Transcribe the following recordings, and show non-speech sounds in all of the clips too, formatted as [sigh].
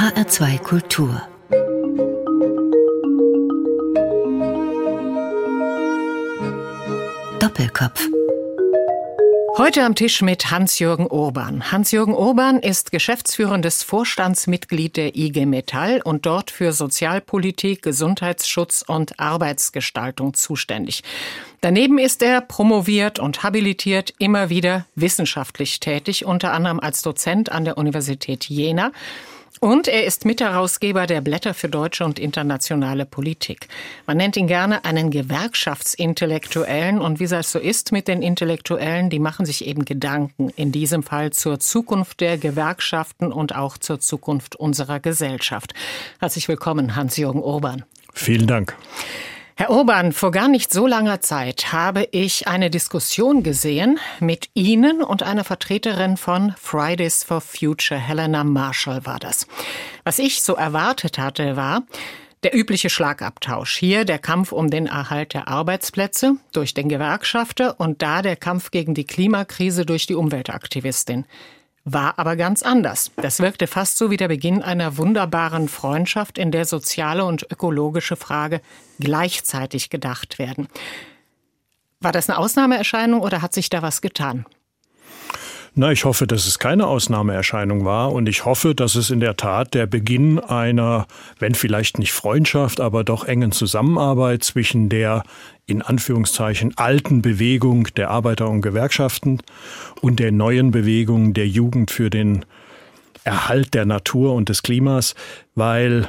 HR2 Kultur Doppelkopf Heute am Tisch mit Hans-Jürgen Urban. Hans-Jürgen Urban ist geschäftsführendes Vorstandsmitglied der IG Metall und dort für Sozialpolitik, Gesundheitsschutz und Arbeitsgestaltung zuständig. Daneben ist er promoviert und habilitiert immer wieder wissenschaftlich tätig, unter anderem als Dozent an der Universität Jena und er ist Mitherausgeber der Blätter für deutsche und internationale Politik. Man nennt ihn gerne einen Gewerkschaftsintellektuellen. Und wie das so ist mit den Intellektuellen, die machen sich eben Gedanken, in diesem Fall zur Zukunft der Gewerkschaften und auch zur Zukunft unserer Gesellschaft. Herzlich willkommen, Hans-Jürgen Urban. Vielen Dank. Herr Urban, vor gar nicht so langer Zeit habe ich eine Diskussion gesehen mit Ihnen und einer Vertreterin von Fridays for Future, Helena Marshall war das. Was ich so erwartet hatte, war, der übliche Schlagabtausch. Hier der Kampf um den Erhalt der Arbeitsplätze durch den Gewerkschafter und da der Kampf gegen die Klimakrise durch die Umweltaktivistin. War aber ganz anders. Das wirkte fast so wie der Beginn einer wunderbaren Freundschaft, in der soziale und ökologische Frage gleichzeitig gedacht werden. War das eine Ausnahmeerscheinung oder hat sich da was getan? Na, ich hoffe, dass es keine Ausnahmeerscheinung war und ich hoffe, dass es in der Tat der Beginn einer, wenn vielleicht nicht Freundschaft, aber doch engen Zusammenarbeit zwischen der in Anführungszeichen alten Bewegung der Arbeiter und Gewerkschaften und der neuen Bewegung der Jugend für den Erhalt der Natur und des Klimas, weil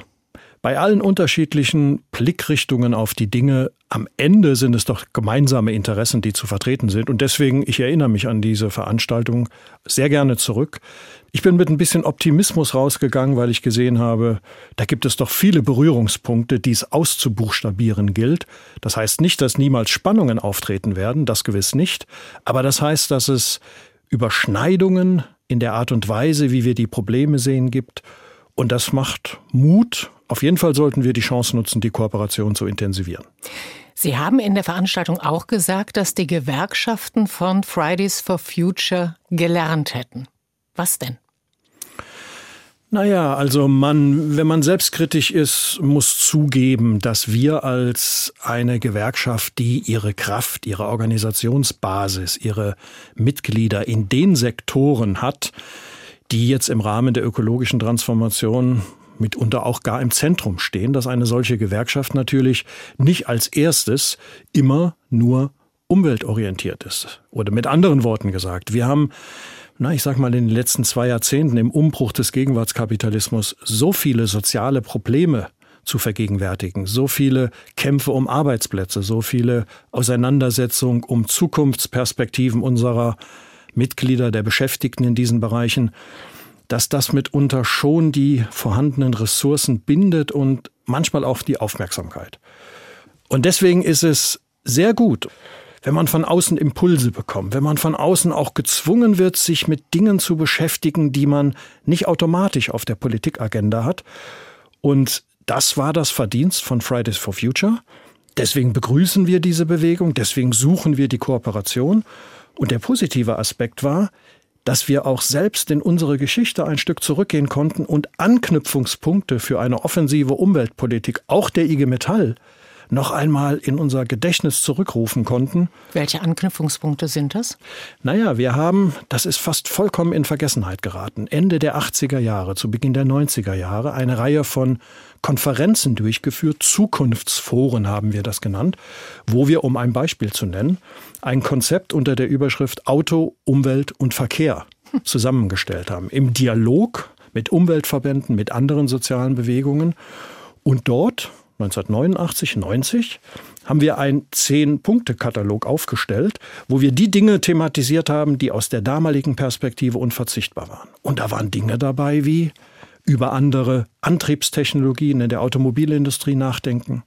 bei allen unterschiedlichen Blickrichtungen auf die Dinge am Ende sind es doch gemeinsame Interessen, die zu vertreten sind. Und deswegen, ich erinnere mich an diese Veranstaltung sehr gerne zurück. Ich bin mit ein bisschen Optimismus rausgegangen, weil ich gesehen habe, da gibt es doch viele Berührungspunkte, die es auszubuchstabieren gilt. Das heißt nicht, dass niemals Spannungen auftreten werden, das gewiss nicht. Aber das heißt, dass es Überschneidungen in der Art und Weise, wie wir die Probleme sehen, gibt. Und das macht Mut auf jeden Fall sollten wir die Chance nutzen, die Kooperation zu intensivieren. Sie haben in der Veranstaltung auch gesagt, dass die Gewerkschaften von Fridays for Future gelernt hätten. Was denn? Naja, also man, wenn man selbstkritisch ist, muss zugeben, dass wir als eine Gewerkschaft, die ihre Kraft, ihre Organisationsbasis, ihre Mitglieder in den Sektoren hat, die jetzt im Rahmen der ökologischen Transformation mitunter auch gar im Zentrum stehen, dass eine solche Gewerkschaft natürlich nicht als erstes immer nur umweltorientiert ist. Oder mit anderen Worten gesagt, wir haben na, ich sag mal, in den letzten zwei Jahrzehnten im Umbruch des Gegenwartskapitalismus so viele soziale Probleme zu vergegenwärtigen, so viele Kämpfe um Arbeitsplätze, so viele Auseinandersetzungen um Zukunftsperspektiven unserer Mitglieder, der Beschäftigten in diesen Bereichen, dass das mitunter schon die vorhandenen Ressourcen bindet und manchmal auch die Aufmerksamkeit. Und deswegen ist es sehr gut, wenn man von außen Impulse bekommt, wenn man von außen auch gezwungen wird, sich mit Dingen zu beschäftigen, die man nicht automatisch auf der Politikagenda hat. Und das war das Verdienst von Fridays for Future. Deswegen begrüßen wir diese Bewegung, deswegen suchen wir die Kooperation. Und der positive Aspekt war, dass wir auch selbst in unsere Geschichte ein Stück zurückgehen konnten und Anknüpfungspunkte für eine offensive Umweltpolitik, auch der IG Metall, noch einmal in unser Gedächtnis zurückrufen konnten. Welche Anknüpfungspunkte sind das? Naja, wir haben, das ist fast vollkommen in Vergessenheit geraten, Ende der 80er Jahre, zu Beginn der 90er Jahre, eine Reihe von Konferenzen durchgeführt, Zukunftsforen haben wir das genannt, wo wir, um ein Beispiel zu nennen, ein Konzept unter der Überschrift Auto, Umwelt und Verkehr zusammengestellt haben. Im Dialog mit Umweltverbänden, mit anderen sozialen Bewegungen. Und dort 1989, 90 haben wir einen Zehn-Punkte-Katalog aufgestellt, wo wir die Dinge thematisiert haben, die aus der damaligen Perspektive unverzichtbar waren. Und da waren Dinge dabei wie über andere Antriebstechnologien in der Automobilindustrie nachdenken,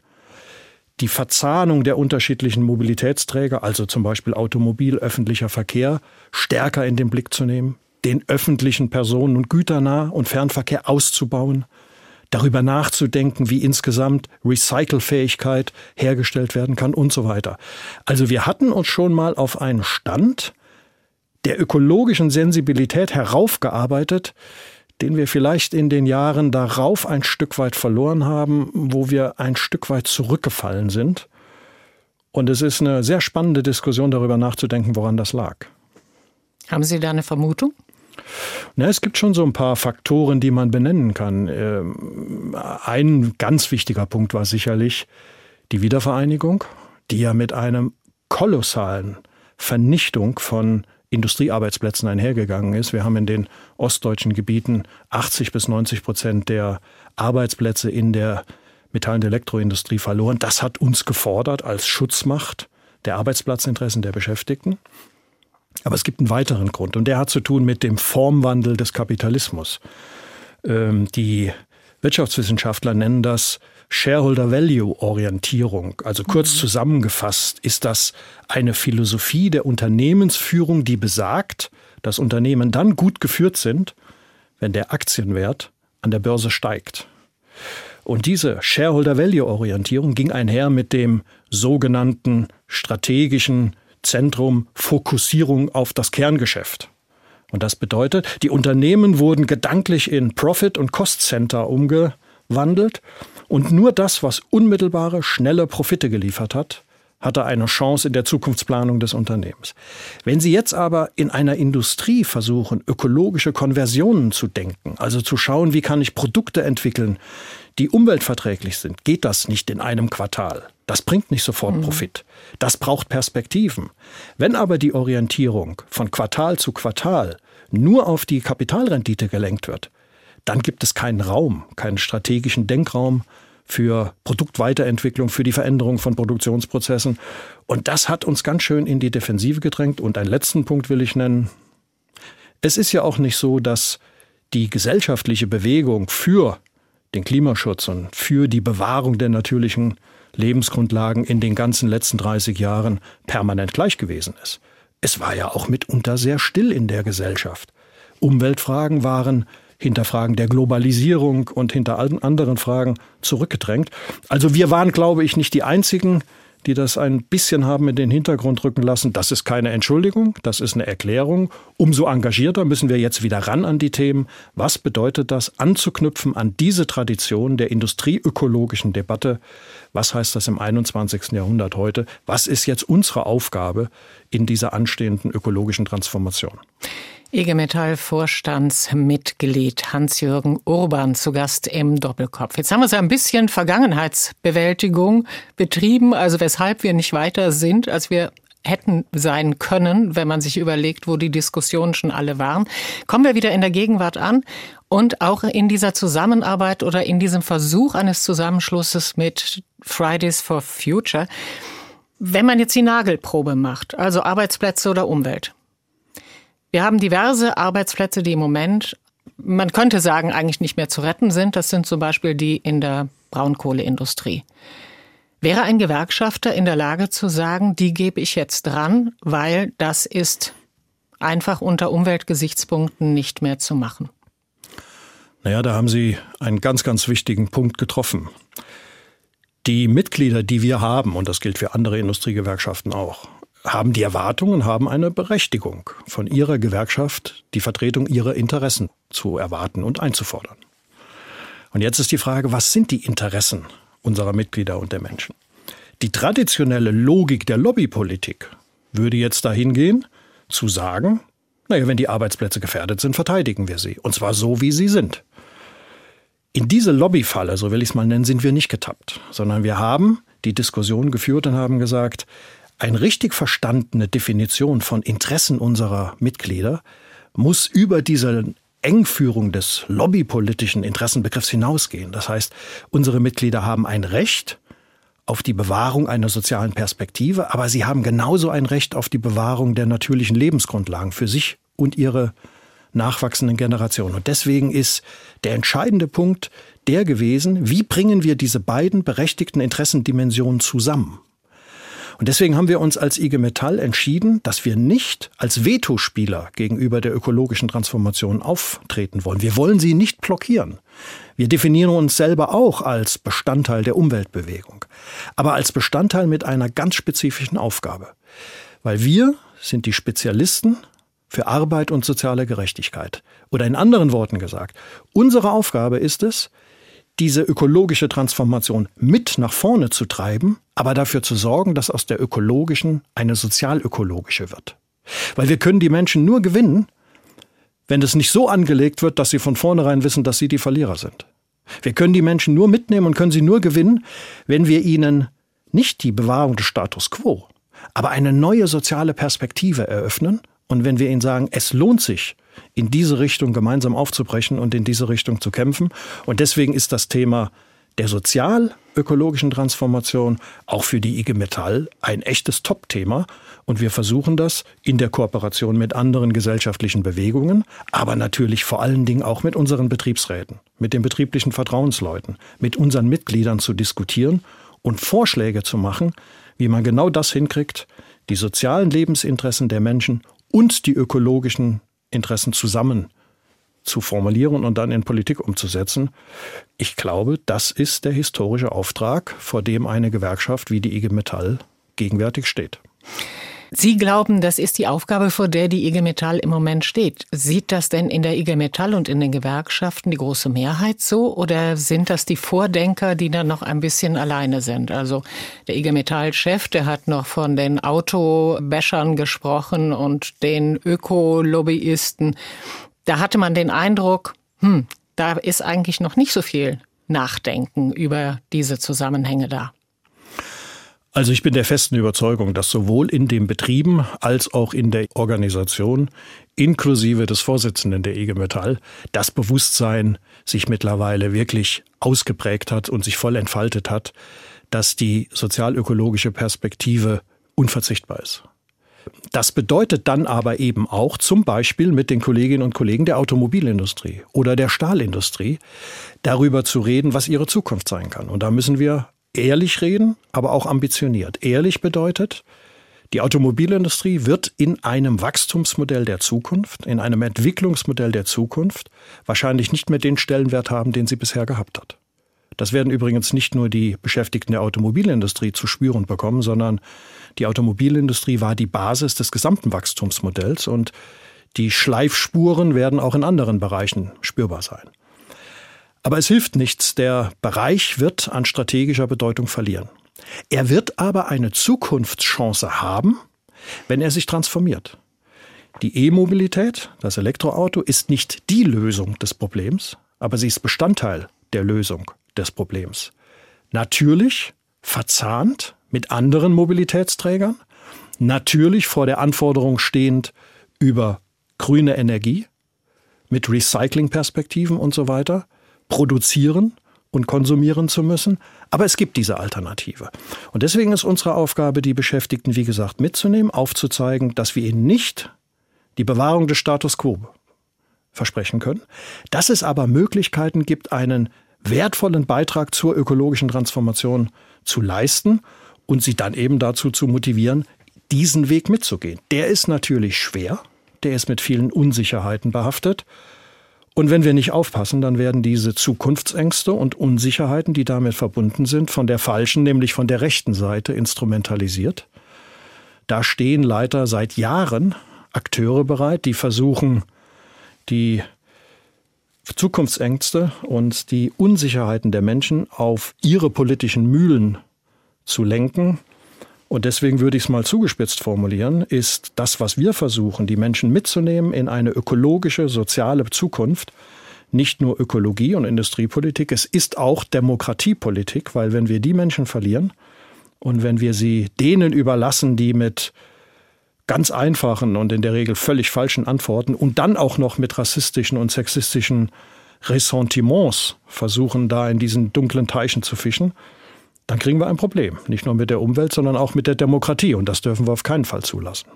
die Verzahnung der unterschiedlichen Mobilitätsträger, also zum Beispiel Automobil, öffentlicher Verkehr, stärker in den Blick zu nehmen, den öffentlichen Personen- und Güternah- und Fernverkehr auszubauen, darüber nachzudenken, wie insgesamt Recycelfähigkeit hergestellt werden kann und so weiter. Also wir hatten uns schon mal auf einen Stand der ökologischen Sensibilität heraufgearbeitet, den wir vielleicht in den Jahren darauf ein Stück weit verloren haben, wo wir ein Stück weit zurückgefallen sind. Und es ist eine sehr spannende Diskussion darüber nachzudenken, woran das lag. Haben Sie da eine Vermutung? Na, es gibt schon so ein paar Faktoren, die man benennen kann. Ähm, ein ganz wichtiger Punkt war sicherlich die Wiedervereinigung, die ja mit einem kolossalen Vernichtung von Industriearbeitsplätzen einhergegangen ist. Wir haben in den ostdeutschen Gebieten 80 bis 90 Prozent der Arbeitsplätze in der Metall- und Elektroindustrie verloren. Das hat uns gefordert als Schutzmacht der Arbeitsplatzinteressen der Beschäftigten. Aber es gibt einen weiteren Grund und der hat zu tun mit dem Formwandel des Kapitalismus. Ähm, die Wirtschaftswissenschaftler nennen das Shareholder Value Orientierung. Also kurz mhm. zusammengefasst ist das eine Philosophie der Unternehmensführung, die besagt, dass Unternehmen dann gut geführt sind, wenn der Aktienwert an der Börse steigt. Und diese Shareholder Value Orientierung ging einher mit dem sogenannten strategischen Zentrum Fokussierung auf das Kerngeschäft. Und das bedeutet, die Unternehmen wurden gedanklich in Profit- und Cost-Center umgewandelt und nur das, was unmittelbare, schnelle Profite geliefert hat, hatte eine Chance in der Zukunftsplanung des Unternehmens. Wenn Sie jetzt aber in einer Industrie versuchen, ökologische Konversionen zu denken, also zu schauen, wie kann ich Produkte entwickeln, die umweltverträglich sind, geht das nicht in einem Quartal. Das bringt nicht sofort mhm. Profit. Das braucht Perspektiven. Wenn aber die Orientierung von Quartal zu Quartal nur auf die Kapitalrendite gelenkt wird, dann gibt es keinen Raum, keinen strategischen Denkraum für Produktweiterentwicklung, für die Veränderung von Produktionsprozessen. Und das hat uns ganz schön in die Defensive gedrängt. Und einen letzten Punkt will ich nennen. Es ist ja auch nicht so, dass die gesellschaftliche Bewegung für den Klimaschutz und für die Bewahrung der natürlichen Lebensgrundlagen in den ganzen letzten 30 Jahren permanent gleich gewesen ist. Es war ja auch mitunter sehr still in der Gesellschaft. Umweltfragen waren hinter Fragen der Globalisierung und hinter allen anderen Fragen zurückgedrängt. Also wir waren, glaube ich, nicht die Einzigen, die das ein bisschen haben in den Hintergrund rücken lassen. Das ist keine Entschuldigung, das ist eine Erklärung. Umso engagierter müssen wir jetzt wieder ran an die Themen. Was bedeutet das, anzuknüpfen an diese Tradition der industrieökologischen Debatte? Was heißt das im 21. Jahrhundert heute? Was ist jetzt unsere Aufgabe in dieser anstehenden ökologischen Transformation? IG Metall-Vorstandsmitglied Hans-Jürgen Urban zu Gast im Doppelkopf. Jetzt haben wir so ein bisschen Vergangenheitsbewältigung betrieben, also weshalb wir nicht weiter sind, als wir hätten sein können, wenn man sich überlegt, wo die Diskussionen schon alle waren. Kommen wir wieder in der Gegenwart an und auch in dieser Zusammenarbeit oder in diesem Versuch eines Zusammenschlusses mit Fridays for Future. Wenn man jetzt die Nagelprobe macht, also Arbeitsplätze oder Umwelt, wir haben diverse Arbeitsplätze, die im Moment, man könnte sagen, eigentlich nicht mehr zu retten sind. Das sind zum Beispiel die in der Braunkohleindustrie. Wäre ein Gewerkschafter in der Lage zu sagen, die gebe ich jetzt dran, weil das ist einfach unter Umweltgesichtspunkten nicht mehr zu machen? Naja, da haben Sie einen ganz, ganz wichtigen Punkt getroffen. Die Mitglieder, die wir haben, und das gilt für andere Industriegewerkschaften auch, haben die Erwartung und haben eine Berechtigung, von ihrer Gewerkschaft die Vertretung ihrer Interessen zu erwarten und einzufordern. Und jetzt ist die Frage, was sind die Interessen unserer Mitglieder und der Menschen? Die traditionelle Logik der Lobbypolitik würde jetzt dahin gehen, zu sagen, naja, wenn die Arbeitsplätze gefährdet sind, verteidigen wir sie. Und zwar so, wie sie sind. In diese Lobbyfalle, so will ich es mal nennen, sind wir nicht getappt, sondern wir haben die Diskussion geführt und haben gesagt, eine richtig verstandene Definition von Interessen unserer Mitglieder muss über diese Engführung des lobbypolitischen Interessenbegriffs hinausgehen. Das heißt, unsere Mitglieder haben ein Recht auf die Bewahrung einer sozialen Perspektive, aber sie haben genauso ein Recht auf die Bewahrung der natürlichen Lebensgrundlagen für sich und ihre nachwachsenden Generationen. Und deswegen ist der entscheidende Punkt der gewesen, wie bringen wir diese beiden berechtigten Interessendimensionen zusammen? Und deswegen haben wir uns als IG Metall entschieden, dass wir nicht als Vetospieler gegenüber der ökologischen Transformation auftreten wollen. Wir wollen sie nicht blockieren. Wir definieren uns selber auch als Bestandteil der Umweltbewegung, aber als Bestandteil mit einer ganz spezifischen Aufgabe. Weil wir sind die Spezialisten für Arbeit und soziale Gerechtigkeit. Oder in anderen Worten gesagt, unsere Aufgabe ist es, diese ökologische Transformation mit nach vorne zu treiben, aber dafür zu sorgen, dass aus der ökologischen eine sozialökologische wird. Weil wir können die Menschen nur gewinnen, wenn es nicht so angelegt wird, dass sie von vornherein wissen, dass sie die Verlierer sind. Wir können die Menschen nur mitnehmen und können sie nur gewinnen, wenn wir ihnen nicht die Bewahrung des Status quo, aber eine neue soziale Perspektive eröffnen und wenn wir ihnen sagen, es lohnt sich, in diese Richtung gemeinsam aufzubrechen und in diese Richtung zu kämpfen. Und deswegen ist das Thema der sozial-ökologischen Transformation auch für die IG Metall ein echtes Top-Thema. Und wir versuchen das in der Kooperation mit anderen gesellschaftlichen Bewegungen, aber natürlich vor allen Dingen auch mit unseren Betriebsräten, mit den betrieblichen Vertrauensleuten, mit unseren Mitgliedern zu diskutieren und Vorschläge zu machen, wie man genau das hinkriegt, die sozialen Lebensinteressen der Menschen und die ökologischen Interessen zusammen zu formulieren und dann in Politik umzusetzen. Ich glaube, das ist der historische Auftrag, vor dem eine Gewerkschaft wie die IG Metall gegenwärtig steht. Sie glauben, das ist die Aufgabe, vor der die IG Metall im Moment steht. Sieht das denn in der IG Metall und in den Gewerkschaften die große Mehrheit so? Oder sind das die Vordenker, die dann noch ein bisschen alleine sind? Also der IG Metall-Chef, der hat noch von den Autobäschern gesprochen und den Ökolobbyisten. Da hatte man den Eindruck, hm, da ist eigentlich noch nicht so viel Nachdenken über diese Zusammenhänge da. Also ich bin der festen Überzeugung, dass sowohl in den Betrieben als auch in der Organisation, inklusive des Vorsitzenden der IG Metall, das Bewusstsein sich mittlerweile wirklich ausgeprägt hat und sich voll entfaltet hat, dass die sozialökologische Perspektive unverzichtbar ist. Das bedeutet dann aber eben auch zum Beispiel mit den Kolleginnen und Kollegen der Automobilindustrie oder der Stahlindustrie darüber zu reden, was ihre Zukunft sein kann. Und da müssen wir ehrlich reden, aber auch ambitioniert. Ehrlich bedeutet, die Automobilindustrie wird in einem Wachstumsmodell der Zukunft, in einem Entwicklungsmodell der Zukunft wahrscheinlich nicht mehr den Stellenwert haben, den sie bisher gehabt hat. Das werden übrigens nicht nur die Beschäftigten der Automobilindustrie zu spüren bekommen, sondern die Automobilindustrie war die Basis des gesamten Wachstumsmodells und die Schleifspuren werden auch in anderen Bereichen spürbar sein. Aber es hilft nichts, der Bereich wird an strategischer Bedeutung verlieren. Er wird aber eine Zukunftschance haben, wenn er sich transformiert. Die E-Mobilität, das Elektroauto, ist nicht die Lösung des Problems, aber sie ist Bestandteil der Lösung des Problems. Natürlich verzahnt mit anderen Mobilitätsträgern, natürlich vor der Anforderung stehend über grüne Energie, mit Recyclingperspektiven und so weiter, produzieren und konsumieren zu müssen. Aber es gibt diese Alternative. Und deswegen ist unsere Aufgabe, die Beschäftigten, wie gesagt, mitzunehmen, aufzuzeigen, dass wir ihnen nicht die Bewahrung des Status quo versprechen können, dass es aber Möglichkeiten gibt, einen wertvollen Beitrag zur ökologischen Transformation zu leisten und sie dann eben dazu zu motivieren, diesen Weg mitzugehen. Der ist natürlich schwer, der ist mit vielen Unsicherheiten behaftet. Und wenn wir nicht aufpassen, dann werden diese Zukunftsängste und Unsicherheiten, die damit verbunden sind, von der falschen, nämlich von der rechten Seite instrumentalisiert. Da stehen leider seit Jahren Akteure bereit, die versuchen, die Zukunftsängste und die Unsicherheiten der Menschen auf ihre politischen Mühlen zu lenken. Und deswegen würde ich es mal zugespitzt formulieren, ist das, was wir versuchen, die Menschen mitzunehmen in eine ökologische, soziale Zukunft, nicht nur Ökologie und Industriepolitik, es ist auch Demokratiepolitik, weil wenn wir die Menschen verlieren und wenn wir sie denen überlassen, die mit ganz einfachen und in der Regel völlig falschen Antworten und dann auch noch mit rassistischen und sexistischen Ressentiments versuchen, da in diesen dunklen Teichen zu fischen, dann kriegen wir ein Problem. Nicht nur mit der Umwelt, sondern auch mit der Demokratie. Und das dürfen wir auf keinen Fall zulassen.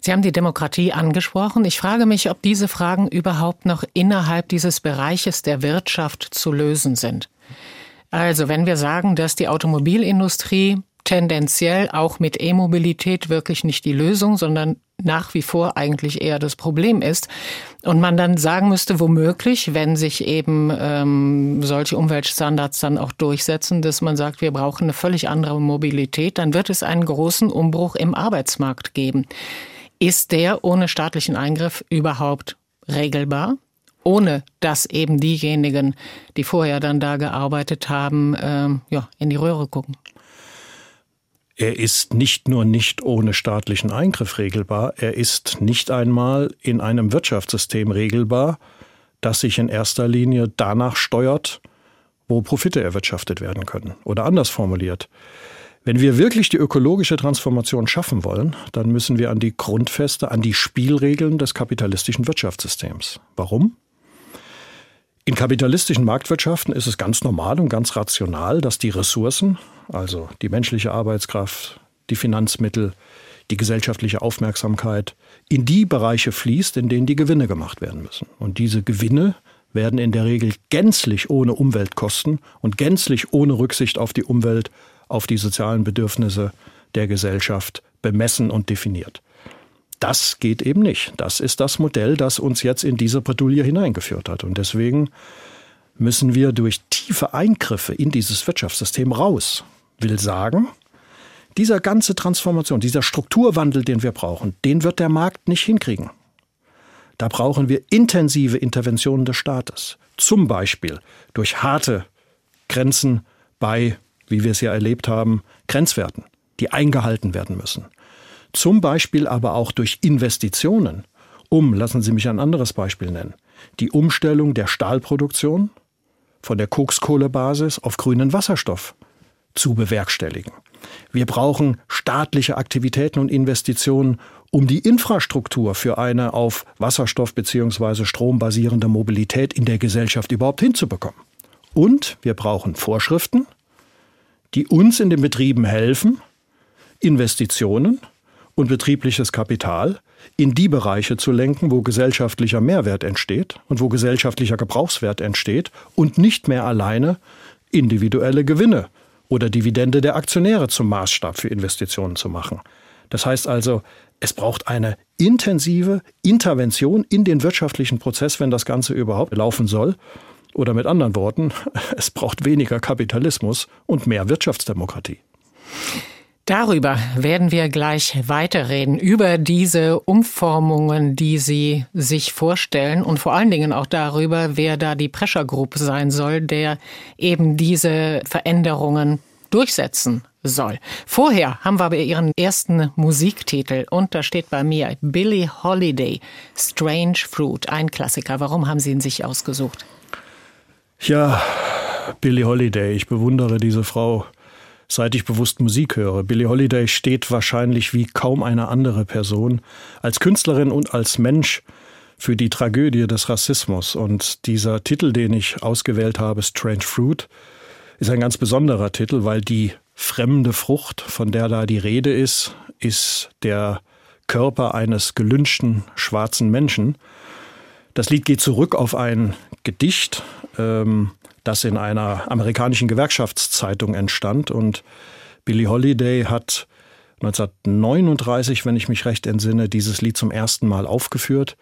Sie haben die Demokratie angesprochen. Ich frage mich, ob diese Fragen überhaupt noch innerhalb dieses Bereiches der Wirtschaft zu lösen sind. Also, wenn wir sagen, dass die Automobilindustrie tendenziell auch mit E-Mobilität wirklich nicht die Lösung, sondern nach wie vor eigentlich eher das Problem ist. Und man dann sagen müsste, womöglich, wenn sich eben ähm, solche Umweltstandards dann auch durchsetzen, dass man sagt, wir brauchen eine völlig andere Mobilität, dann wird es einen großen Umbruch im Arbeitsmarkt geben. Ist der ohne staatlichen Eingriff überhaupt regelbar? Ohne dass eben diejenigen, die vorher dann da gearbeitet haben, ähm, ja, in die Röhre gucken. Er ist nicht nur nicht ohne staatlichen Eingriff regelbar, er ist nicht einmal in einem Wirtschaftssystem regelbar, das sich in erster Linie danach steuert, wo Profite erwirtschaftet werden können. Oder anders formuliert, wenn wir wirklich die ökologische Transformation schaffen wollen, dann müssen wir an die Grundfeste, an die Spielregeln des kapitalistischen Wirtschaftssystems. Warum? In kapitalistischen Marktwirtschaften ist es ganz normal und ganz rational, dass die Ressourcen, also die menschliche Arbeitskraft, die Finanzmittel, die gesellschaftliche Aufmerksamkeit, in die Bereiche fließt, in denen die Gewinne gemacht werden müssen. Und diese Gewinne werden in der Regel gänzlich ohne Umweltkosten und gänzlich ohne Rücksicht auf die Umwelt, auf die sozialen Bedürfnisse der Gesellschaft bemessen und definiert. Das geht eben nicht. Das ist das Modell, das uns jetzt in diese Bredouille hineingeführt hat. Und deswegen müssen wir durch tiefe Eingriffe in dieses Wirtschaftssystem raus. Will sagen, dieser ganze Transformation, dieser Strukturwandel, den wir brauchen, den wird der Markt nicht hinkriegen. Da brauchen wir intensive Interventionen des Staates. Zum Beispiel durch harte Grenzen bei, wie wir es ja erlebt haben, Grenzwerten, die eingehalten werden müssen. Zum Beispiel aber auch durch Investitionen, um, lassen Sie mich ein anderes Beispiel nennen, die Umstellung der Stahlproduktion von der Kokskohlebasis auf grünen Wasserstoff zu bewerkstelligen. Wir brauchen staatliche Aktivitäten und Investitionen, um die Infrastruktur für eine auf Wasserstoff bzw. Strom basierende Mobilität in der Gesellschaft überhaupt hinzubekommen. Und wir brauchen Vorschriften, die uns in den Betrieben helfen, Investitionen und betriebliches Kapital in die Bereiche zu lenken, wo gesellschaftlicher Mehrwert entsteht und wo gesellschaftlicher Gebrauchswert entsteht und nicht mehr alleine individuelle Gewinne oder Dividende der Aktionäre zum Maßstab für Investitionen zu machen. Das heißt also, es braucht eine intensive Intervention in den wirtschaftlichen Prozess, wenn das Ganze überhaupt laufen soll. Oder mit anderen Worten, [laughs] es braucht weniger Kapitalismus und mehr Wirtschaftsdemokratie. Darüber werden wir gleich weiterreden, über diese Umformungen, die Sie sich vorstellen und vor allen Dingen auch darüber, wer da die Pressure Group sein soll, der eben diese Veränderungen durchsetzen soll. Vorher haben wir aber Ihren ersten Musiktitel und da steht bei mir Billie Holiday, Strange Fruit, ein Klassiker. Warum haben Sie ihn sich ausgesucht? Ja, Billie Holiday, ich bewundere diese Frau seit ich bewusst Musik höre. Billie Holiday steht wahrscheinlich wie kaum eine andere Person als Künstlerin und als Mensch für die Tragödie des Rassismus. Und dieser Titel, den ich ausgewählt habe, Strange Fruit, ist ein ganz besonderer Titel, weil die fremde Frucht, von der da die Rede ist, ist der Körper eines gelünschten schwarzen Menschen. Das Lied geht zurück auf ein Gedicht, ähm, das in einer amerikanischen Gewerkschaftszeitung entstand. Und Billie Holiday hat 1939, wenn ich mich recht entsinne, dieses Lied zum ersten Mal aufgeführt.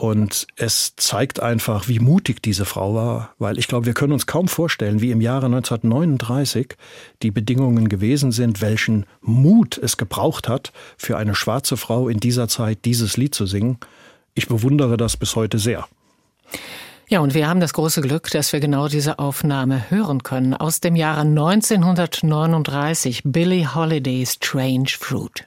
Und es zeigt einfach, wie mutig diese Frau war, weil ich glaube, wir können uns kaum vorstellen, wie im Jahre 1939 die Bedingungen gewesen sind, welchen Mut es gebraucht hat, für eine schwarze Frau in dieser Zeit dieses Lied zu singen. Ich bewundere das bis heute sehr. Ja, und wir haben das große Glück, dass wir genau diese Aufnahme hören können aus dem Jahre 1939, Billie Holidays Strange Fruit.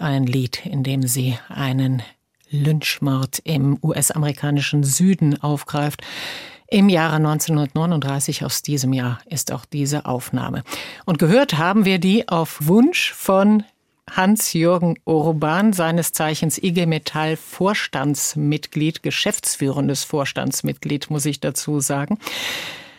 Ein Lied, in dem sie einen Lynchmord im US-amerikanischen Süden aufgreift. Im Jahre 1939, aus diesem Jahr, ist auch diese Aufnahme. Und gehört haben wir die auf Wunsch von Hans-Jürgen Urban, seines Zeichens IG Metall Vorstandsmitglied, geschäftsführendes Vorstandsmitglied, muss ich dazu sagen.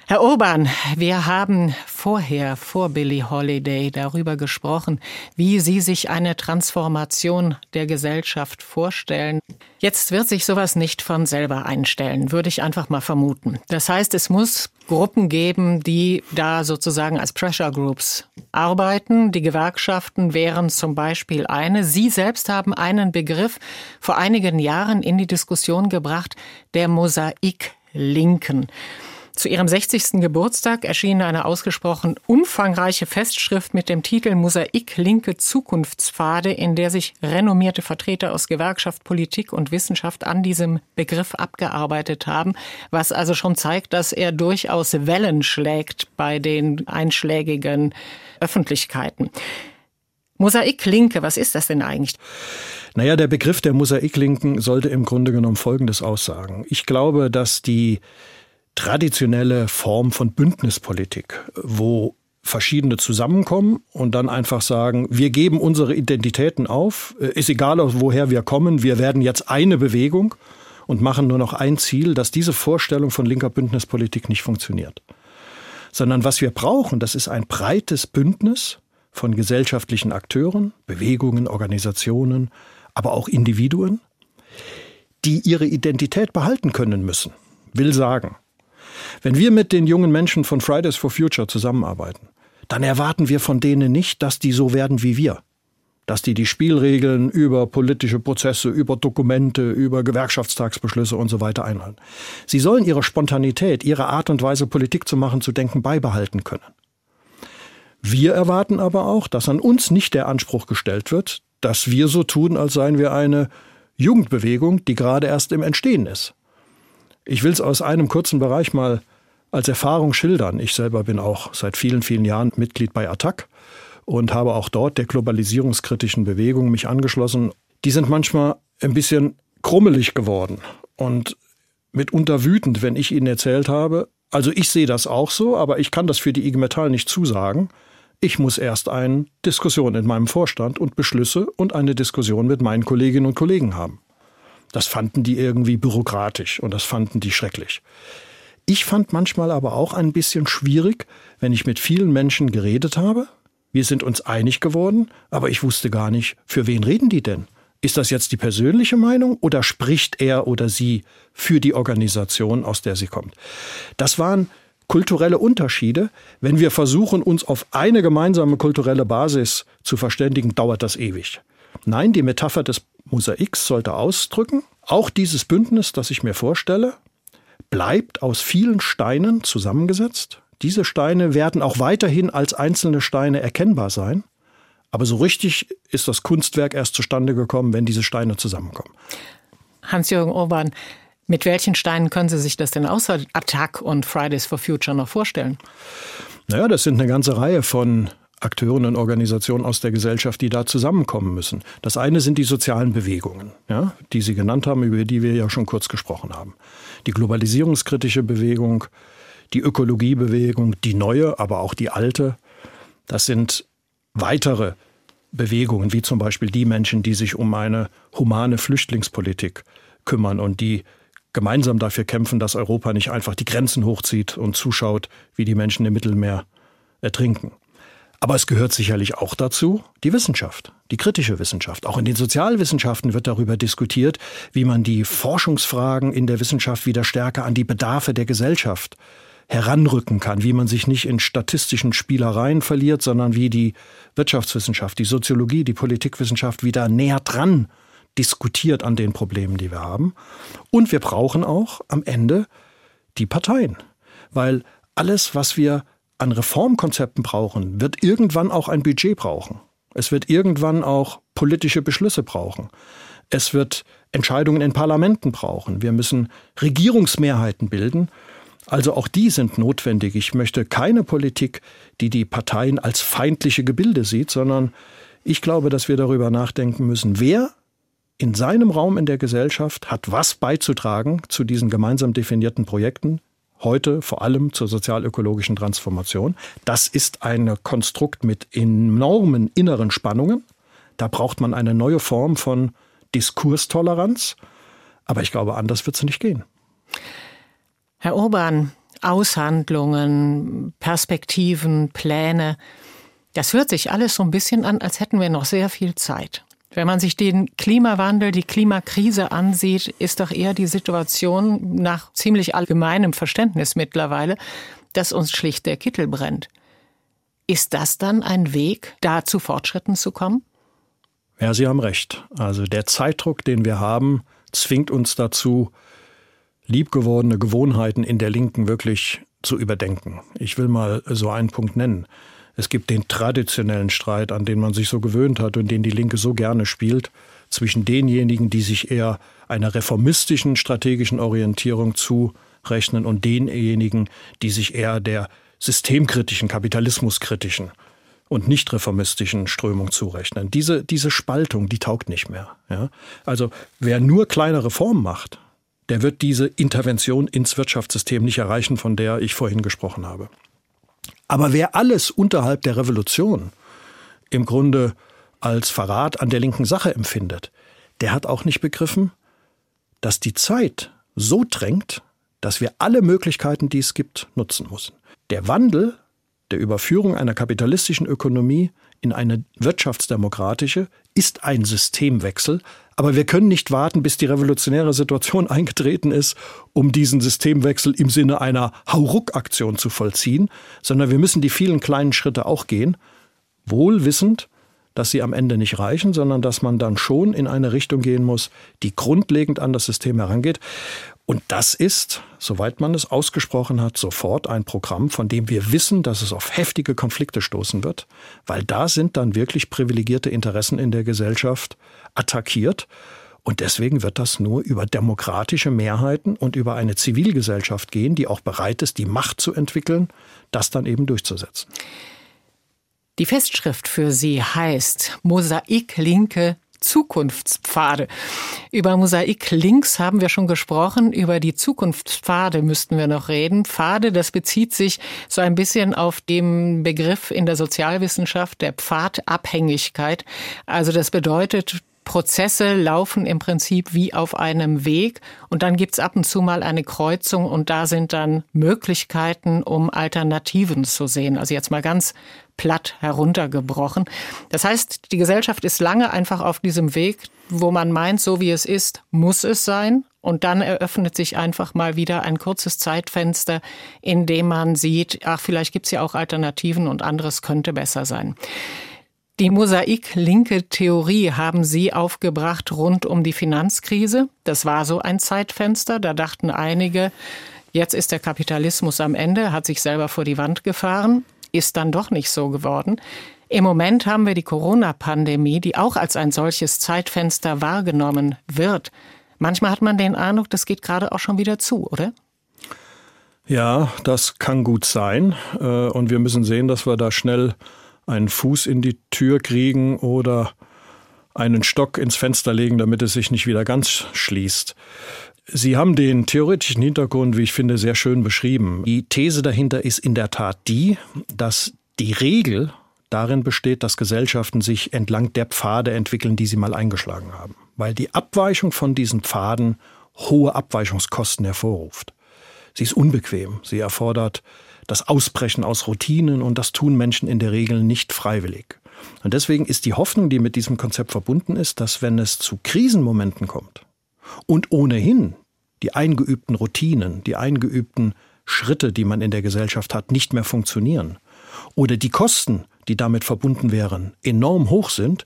Herr Urban, wir haben vorher, vor Billie Holiday, darüber gesprochen, wie Sie sich eine Transformation der Gesellschaft vorstellen. Jetzt wird sich sowas nicht von selber einstellen, würde ich einfach mal vermuten. Das heißt, es muss Gruppen geben, die da sozusagen als Pressure Groups arbeiten. Die Gewerkschaften wären zum Beispiel eine. Sie selbst haben einen Begriff vor einigen Jahren in die Diskussion gebracht, der Mosaik-Linken. Zu ihrem 60. Geburtstag erschien eine ausgesprochen umfangreiche Festschrift mit dem Titel Mosaik linke Zukunftspfade, in der sich renommierte Vertreter aus Gewerkschaft, Politik und Wissenschaft an diesem Begriff abgearbeitet haben, was also schon zeigt, dass er durchaus Wellen schlägt bei den einschlägigen Öffentlichkeiten. Mosaiklinke, was ist das denn eigentlich? Naja, der Begriff der Mosaiklinken sollte im Grunde genommen Folgendes aussagen. Ich glaube, dass die traditionelle Form von Bündnispolitik, wo verschiedene zusammenkommen und dann einfach sagen, wir geben unsere Identitäten auf, ist egal, woher wir kommen, wir werden jetzt eine Bewegung und machen nur noch ein Ziel, dass diese Vorstellung von linker Bündnispolitik nicht funktioniert. Sondern was wir brauchen, das ist ein breites Bündnis von gesellschaftlichen Akteuren, Bewegungen, Organisationen, aber auch Individuen, die ihre Identität behalten können müssen. Will sagen, wenn wir mit den jungen Menschen von Fridays for Future zusammenarbeiten, dann erwarten wir von denen nicht, dass die so werden wie wir. Dass die die Spielregeln über politische Prozesse, über Dokumente, über Gewerkschaftstagsbeschlüsse und so weiter einhalten. Sie sollen ihre Spontanität, ihre Art und Weise, Politik zu machen, zu denken, beibehalten können. Wir erwarten aber auch, dass an uns nicht der Anspruch gestellt wird, dass wir so tun, als seien wir eine Jugendbewegung, die gerade erst im Entstehen ist. Ich will es aus einem kurzen Bereich mal als Erfahrung schildern. Ich selber bin auch seit vielen, vielen Jahren Mitglied bei ATTAC und habe auch dort der globalisierungskritischen Bewegung mich angeschlossen. Die sind manchmal ein bisschen krummelig geworden und mitunter wütend, wenn ich ihnen erzählt habe, also ich sehe das auch so, aber ich kann das für die IG Metall nicht zusagen. Ich muss erst eine Diskussion in meinem Vorstand und Beschlüsse und eine Diskussion mit meinen Kolleginnen und Kollegen haben. Das fanden die irgendwie bürokratisch und das fanden die schrecklich. Ich fand manchmal aber auch ein bisschen schwierig, wenn ich mit vielen Menschen geredet habe. Wir sind uns einig geworden, aber ich wusste gar nicht, für wen reden die denn? Ist das jetzt die persönliche Meinung oder spricht er oder sie für die Organisation, aus der sie kommt? Das waren kulturelle Unterschiede. Wenn wir versuchen, uns auf eine gemeinsame kulturelle Basis zu verständigen, dauert das ewig. Nein, die Metapher des Mosaiks sollte ausdrücken, auch dieses Bündnis, das ich mir vorstelle, bleibt aus vielen Steinen zusammengesetzt. Diese Steine werden auch weiterhin als einzelne Steine erkennbar sein. Aber so richtig ist das Kunstwerk erst zustande gekommen, wenn diese Steine zusammenkommen. Hans-Jürgen Urban, mit welchen Steinen können Sie sich das denn außer Attack und Fridays for Future noch vorstellen? Naja, das sind eine ganze Reihe von Akteuren und Organisationen aus der Gesellschaft, die da zusammenkommen müssen. Das eine sind die sozialen Bewegungen, ja, die Sie genannt haben, über die wir ja schon kurz gesprochen haben. Die globalisierungskritische Bewegung, die Ökologiebewegung, die neue, aber auch die alte. Das sind weitere Bewegungen, wie zum Beispiel die Menschen, die sich um eine humane Flüchtlingspolitik kümmern und die gemeinsam dafür kämpfen, dass Europa nicht einfach die Grenzen hochzieht und zuschaut, wie die Menschen im Mittelmeer ertrinken. Aber es gehört sicherlich auch dazu die Wissenschaft, die kritische Wissenschaft. Auch in den Sozialwissenschaften wird darüber diskutiert, wie man die Forschungsfragen in der Wissenschaft wieder stärker an die Bedarfe der Gesellschaft heranrücken kann, wie man sich nicht in statistischen Spielereien verliert, sondern wie die Wirtschaftswissenschaft, die Soziologie, die Politikwissenschaft wieder näher dran diskutiert an den Problemen, die wir haben. Und wir brauchen auch am Ende die Parteien, weil alles, was wir an Reformkonzepten brauchen, wird irgendwann auch ein Budget brauchen. Es wird irgendwann auch politische Beschlüsse brauchen. Es wird Entscheidungen in Parlamenten brauchen. Wir müssen Regierungsmehrheiten bilden. Also auch die sind notwendig. Ich möchte keine Politik, die die Parteien als feindliche Gebilde sieht, sondern ich glaube, dass wir darüber nachdenken müssen, wer in seinem Raum in der Gesellschaft hat was beizutragen zu diesen gemeinsam definierten Projekten, heute vor allem zur sozialökologischen Transformation. Das ist ein Konstrukt mit enormen inneren Spannungen. Da braucht man eine neue Form von Diskurstoleranz. Aber ich glaube, anders wird es nicht gehen. Herr Urban, Aushandlungen, Perspektiven, Pläne, das hört sich alles so ein bisschen an, als hätten wir noch sehr viel Zeit. Wenn man sich den Klimawandel, die Klimakrise ansieht, ist doch eher die Situation nach ziemlich allgemeinem Verständnis mittlerweile, dass uns schlicht der Kittel brennt. Ist das dann ein Weg, da zu Fortschritten zu kommen? Ja, Sie haben recht. Also der Zeitdruck, den wir haben, zwingt uns dazu, liebgewordene Gewohnheiten in der Linken wirklich zu überdenken. Ich will mal so einen Punkt nennen. Es gibt den traditionellen Streit, an den man sich so gewöhnt hat und den die Linke so gerne spielt, zwischen denjenigen, die sich eher einer reformistischen strategischen Orientierung zurechnen und denjenigen, die sich eher der systemkritischen, kapitalismuskritischen und nicht reformistischen Strömung zurechnen. Diese, diese Spaltung, die taugt nicht mehr. Ja? Also wer nur kleine Reformen macht, der wird diese Intervention ins Wirtschaftssystem nicht erreichen, von der ich vorhin gesprochen habe. Aber wer alles unterhalb der Revolution im Grunde als Verrat an der linken Sache empfindet, der hat auch nicht begriffen, dass die Zeit so drängt, dass wir alle Möglichkeiten, die es gibt, nutzen müssen. Der Wandel der Überführung einer kapitalistischen Ökonomie in eine wirtschaftsdemokratische ist ein Systemwechsel, aber wir können nicht warten, bis die revolutionäre Situation [laughs] eingetreten ist, um diesen Systemwechsel im Sinne einer Hauruck-Aktion zu vollziehen, sondern wir müssen die vielen kleinen Schritte auch gehen, wohl wissend, dass sie am Ende nicht reichen, sondern dass man dann schon in eine Richtung gehen muss, die grundlegend an das System herangeht. Und das ist, soweit man es ausgesprochen hat, sofort ein Programm, von dem wir wissen, dass es auf heftige Konflikte stoßen wird, weil da sind dann wirklich privilegierte Interessen in der Gesellschaft attackiert. Und deswegen wird das nur über demokratische Mehrheiten und über eine Zivilgesellschaft gehen, die auch bereit ist, die Macht zu entwickeln, das dann eben durchzusetzen. Die Festschrift für sie heißt Mosaik Linke Zukunftspfade. Über Mosaik links haben wir schon gesprochen, über die Zukunftspfade müssten wir noch reden. Pfade, das bezieht sich so ein bisschen auf den Begriff in der Sozialwissenschaft der Pfadabhängigkeit. Also das bedeutet, Prozesse laufen im Prinzip wie auf einem Weg und dann gibt's ab und zu mal eine Kreuzung und da sind dann Möglichkeiten, um Alternativen zu sehen. Also jetzt mal ganz platt heruntergebrochen. Das heißt, die Gesellschaft ist lange einfach auf diesem Weg, wo man meint, so wie es ist, muss es sein. und dann eröffnet sich einfach mal wieder ein kurzes Zeitfenster, in dem man sieht, ach, vielleicht gibt's ja auch Alternativen und anderes könnte besser sein. Die Mosaik-linke Theorie haben Sie aufgebracht rund um die Finanzkrise. Das war so ein Zeitfenster. Da dachten einige, jetzt ist der Kapitalismus am Ende, hat sich selber vor die Wand gefahren. Ist dann doch nicht so geworden. Im Moment haben wir die Corona-Pandemie, die auch als ein solches Zeitfenster wahrgenommen wird. Manchmal hat man den Eindruck, das geht gerade auch schon wieder zu, oder? Ja, das kann gut sein. Äh, und wir müssen sehen, dass wir da schnell einen Fuß in die Tür kriegen oder einen Stock ins Fenster legen, damit es sich nicht wieder ganz schließt. Sie haben den theoretischen Hintergrund, wie ich finde, sehr schön beschrieben. Die These dahinter ist in der Tat die, dass die Regel darin besteht, dass Gesellschaften sich entlang der Pfade entwickeln, die sie mal eingeschlagen haben weil die Abweichung von diesen Pfaden hohe Abweichungskosten hervorruft. Sie ist unbequem, sie erfordert das Ausbrechen aus Routinen und das tun Menschen in der Regel nicht freiwillig. Und deswegen ist die Hoffnung, die mit diesem Konzept verbunden ist, dass wenn es zu Krisenmomenten kommt und ohnehin die eingeübten Routinen, die eingeübten Schritte, die man in der Gesellschaft hat, nicht mehr funktionieren oder die Kosten, die damit verbunden wären, enorm hoch sind,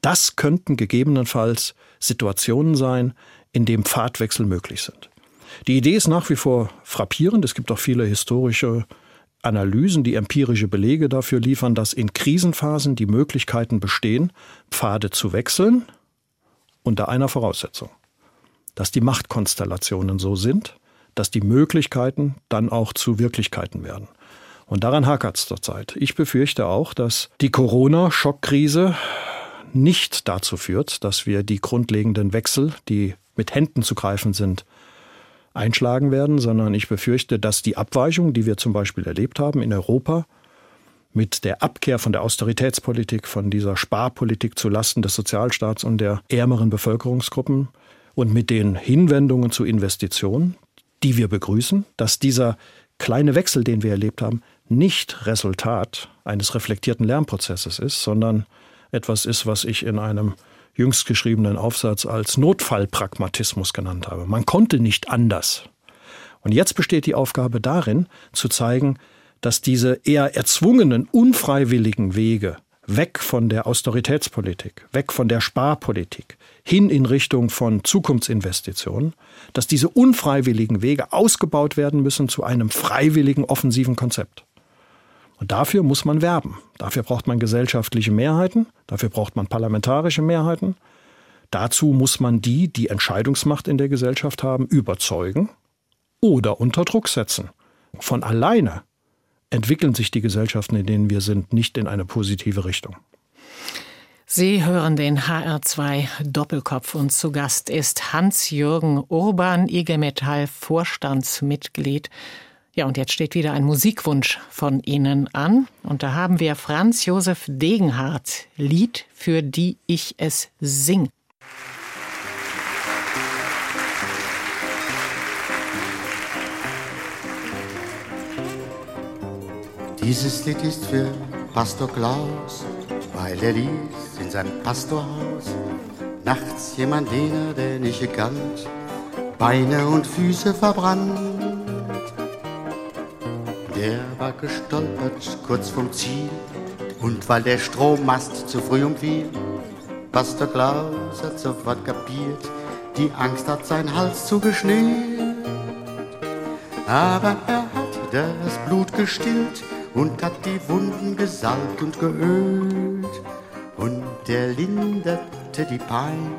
das könnten gegebenenfalls Situationen sein, in denen Pfadwechsel möglich sind. Die Idee ist nach wie vor frappierend. Es gibt auch viele historische Analysen, die empirische Belege dafür liefern, dass in Krisenphasen die Möglichkeiten bestehen, Pfade zu wechseln, unter einer Voraussetzung, dass die Machtkonstellationen so sind, dass die Möglichkeiten dann auch zu Wirklichkeiten werden. Und daran hakert es zurzeit. Ich befürchte auch, dass die Corona-Schockkrise nicht dazu führt, dass wir die grundlegenden Wechsel, die mit Händen zu greifen sind, einschlagen werden, sondern ich befürchte, dass die Abweichung, die wir zum Beispiel erlebt haben in Europa, mit der Abkehr von der Austeritätspolitik, von dieser Sparpolitik zu Lasten des Sozialstaats und der ärmeren Bevölkerungsgruppen und mit den Hinwendungen zu Investitionen, die wir begrüßen, dass dieser kleine Wechsel, den wir erlebt haben, nicht Resultat eines reflektierten Lernprozesses ist, sondern etwas ist, was ich in einem jüngst geschriebenen Aufsatz als Notfallpragmatismus genannt habe. Man konnte nicht anders. Und jetzt besteht die Aufgabe darin, zu zeigen, dass diese eher erzwungenen, unfreiwilligen Wege weg von der Austeritätspolitik, weg von der Sparpolitik, hin in Richtung von Zukunftsinvestitionen, dass diese unfreiwilligen Wege ausgebaut werden müssen zu einem freiwilligen, offensiven Konzept. Und dafür muss man werben. Dafür braucht man gesellschaftliche Mehrheiten, dafür braucht man parlamentarische Mehrheiten. Dazu muss man die, die Entscheidungsmacht in der Gesellschaft haben, überzeugen oder unter Druck setzen. Von alleine entwickeln sich die Gesellschaften, in denen wir sind, nicht in eine positive Richtung. Sie hören den HR2 Doppelkopf und zu Gast ist Hans-Jürgen Urban, IG Metall Vorstandsmitglied. Ja, und jetzt steht wieder ein Musikwunsch von Ihnen an. Und da haben wir Franz Josef Degenhardt, Lied, für die ich es sing. Dieses Lied ist für Pastor Klaus, weil er ließ in seinem Pastorhaus nachts jemand, den er denn nicht gekannt, Beine und Füße verbrannt der war gestolpert kurz vom Ziel und weil der Strommast zu früh umfiel, Pastor Klaus hat sofort kapiert, die Angst hat sein Hals zugeschnürt. Aber er hat das Blut gestillt und hat die Wunden gesalbt und geölt und er linderte die Pein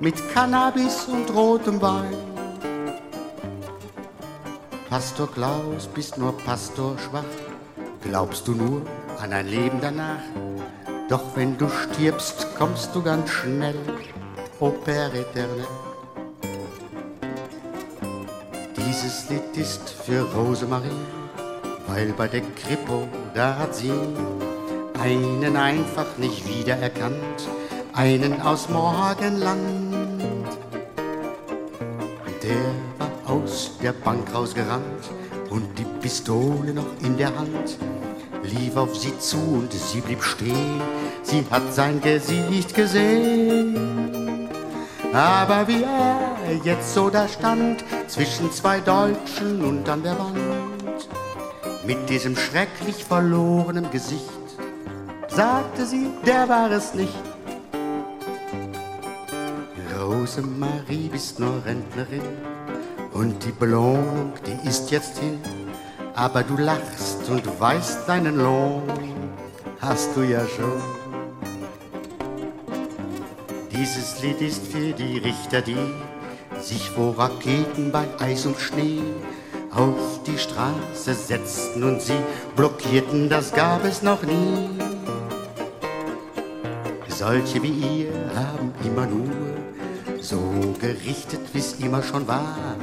mit Cannabis und rotem Wein. Pastor Klaus, bist nur Pastor schwach. Glaubst du nur an ein Leben danach? Doch wenn du stirbst, kommst du ganz schnell, au Père éternel. Dieses Lied ist für Rosemarie, weil bei der Kripo, da hat sie einen einfach nicht wiedererkannt, einen aus Morgenland. Der Bank rausgerannt und die Pistole noch in der Hand. Lief auf sie zu und sie blieb stehen, sie hat sein Gesicht gesehen. Aber wie er jetzt so da stand, zwischen zwei Deutschen und an der Wand, mit diesem schrecklich verlorenen Gesicht, sagte sie, der war es nicht. Rosemarie, bist nur Rentnerin und die Belohnung, die ist jetzt hin. Aber du lachst und weißt deinen Lohn, hast du ja schon. Dieses Lied ist für die Richter, die sich vor Raketen bei Eis und Schnee auf die Straße setzten und sie blockierten, das gab es noch nie. Solche wie ihr haben immer nur so gerichtet, wie's immer schon war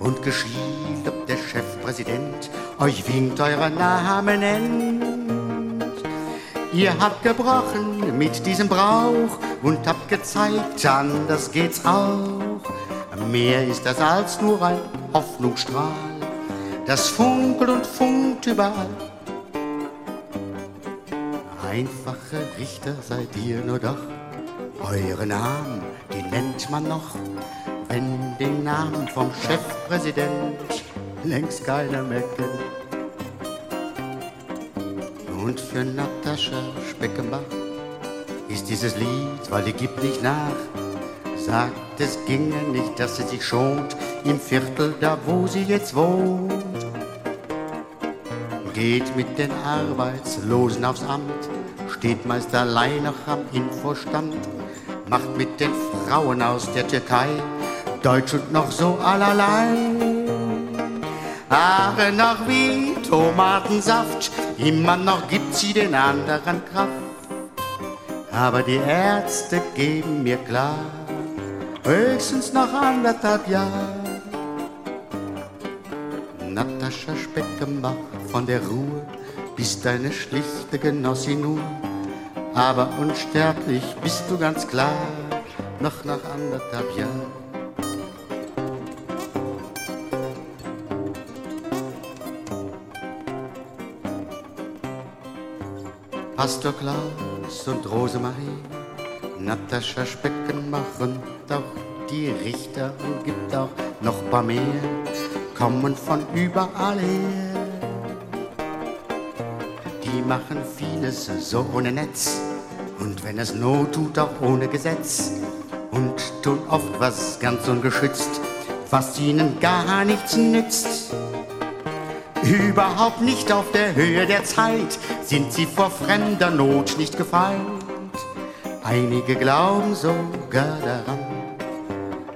und geschielt, ob der Chefpräsident euch winkt, euren Namen nennt. Ihr habt gebrochen mit diesem Brauch und habt gezeigt, anders geht's auch. Mehr ist das als nur ein Hoffnungsstrahl, das funkelt und funkt überall. Einfache Richter seid ihr nur doch, eure Namen, die nennt man noch, wenn den Namen vom Chefpräsident längst keiner mehr kennt. Und für Natascha Speckenbach ist dieses Lied, weil die gibt nicht nach. Sagt, es ginge nicht, dass sie sich schont im Viertel, da wo sie jetzt wohnt. Geht mit den Arbeitslosen aufs Amt, steht meist allein noch am Infostand, macht mit den Frauen aus der Türkei Deutsch und noch so allerlei. Ach, noch wie Tomatensaft, immer noch gibt sie den anderen Kraft aber die Ärzte geben mir klar, höchstens noch anderthalb Jahre. Natascha Speckenbach von der Ruhe, bist eine schlichte Genossin nur, aber unsterblich bist du ganz klar, noch nach anderthalb Jahren. Pastor Klaus und Rosemarie, Natascha Speckenbach und auch die Richter und gibt auch noch paar mehr, kommen von überall her. Die machen vieles so ohne Netz und wenn es Not tut, auch ohne Gesetz und tun oft was ganz ungeschützt, was ihnen gar nichts nützt. Überhaupt nicht auf der Höhe der Zeit sind sie vor fremder Not nicht gefeit. Einige glauben sogar daran,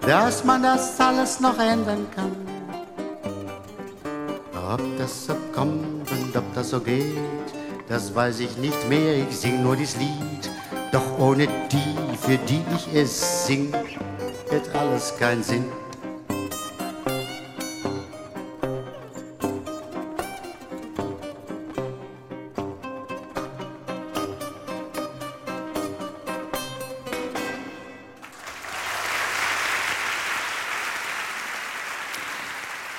dass man das alles noch ändern kann. Ob das so kommt und ob das so geht, das weiß ich nicht mehr, ich sing nur dies Lied. Doch ohne die, für die ich es sing, wird alles keinen Sinn.